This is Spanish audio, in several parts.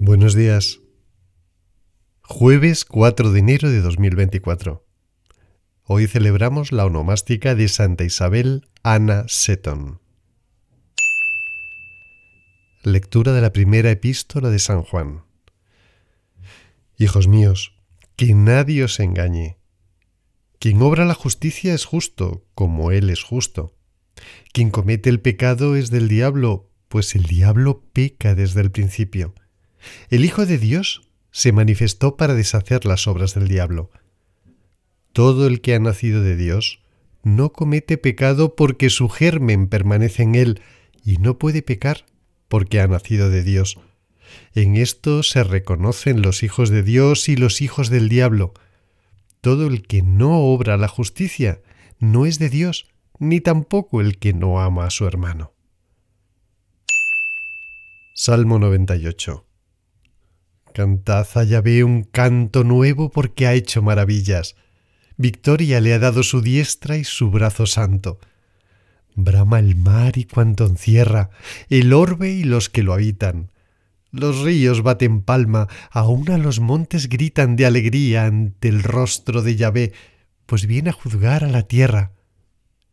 Buenos días. Jueves 4 de enero de 2024. Hoy celebramos la onomástica de Santa Isabel Ana Seton. Lectura de la primera epístola de San Juan. Hijos míos, que nadie os engañe. Quien obra la justicia es justo, como Él es justo. Quien comete el pecado es del diablo, pues el diablo peca desde el principio. El Hijo de Dios se manifestó para deshacer las obras del diablo. Todo el que ha nacido de Dios no comete pecado porque su germen permanece en él y no puede pecar porque ha nacido de Dios. En esto se reconocen los hijos de Dios y los hijos del diablo. Todo el que no obra la justicia no es de Dios, ni tampoco el que no ama a su hermano. Salmo 98 Cantad a Yahvé un canto nuevo porque ha hecho maravillas. Victoria le ha dado su diestra y su brazo santo. Brama el mar y cuanto encierra, el orbe y los que lo habitan. Los ríos baten palma, aun a los montes gritan de alegría ante el rostro de Yahvé, pues viene a juzgar a la tierra.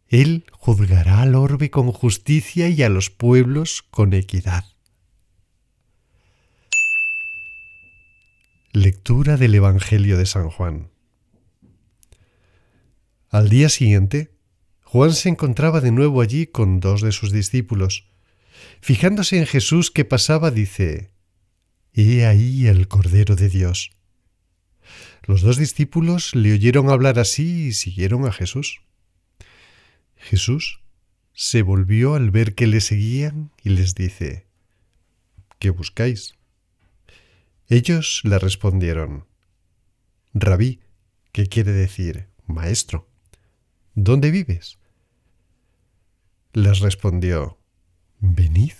Él juzgará al orbe con justicia y a los pueblos con equidad. Lectura del Evangelio de San Juan. Al día siguiente, Juan se encontraba de nuevo allí con dos de sus discípulos. Fijándose en Jesús que pasaba, dice, He ahí el Cordero de Dios. Los dos discípulos le oyeron hablar así y siguieron a Jesús. Jesús se volvió al ver que le seguían y les dice, ¿Qué buscáis? Ellos le respondieron, Rabí, ¿qué quiere decir maestro, ¿dónde vives? Les respondió, Venid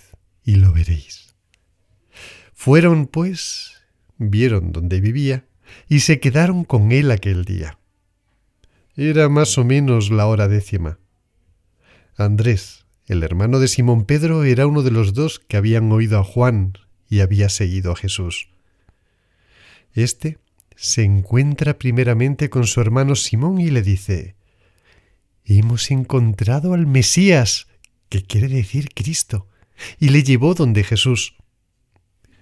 y lo veréis. Fueron, pues, vieron dónde vivía y se quedaron con él aquel día. Era más o menos la hora décima. Andrés, el hermano de Simón Pedro, era uno de los dos que habían oído a Juan y había seguido a Jesús. Este se encuentra primeramente con su hermano Simón y le dice, Hemos encontrado al Mesías, que quiere decir Cristo, y le llevó donde Jesús.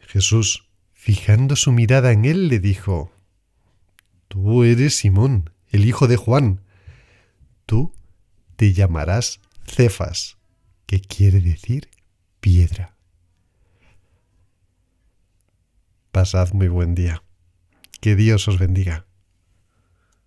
Jesús, fijando su mirada en él, le dijo, Tú eres Simón, el hijo de Juan. Tú te llamarás Cefas, que quiere decir piedra. Pasad muy buen día. Que Dios os bendiga.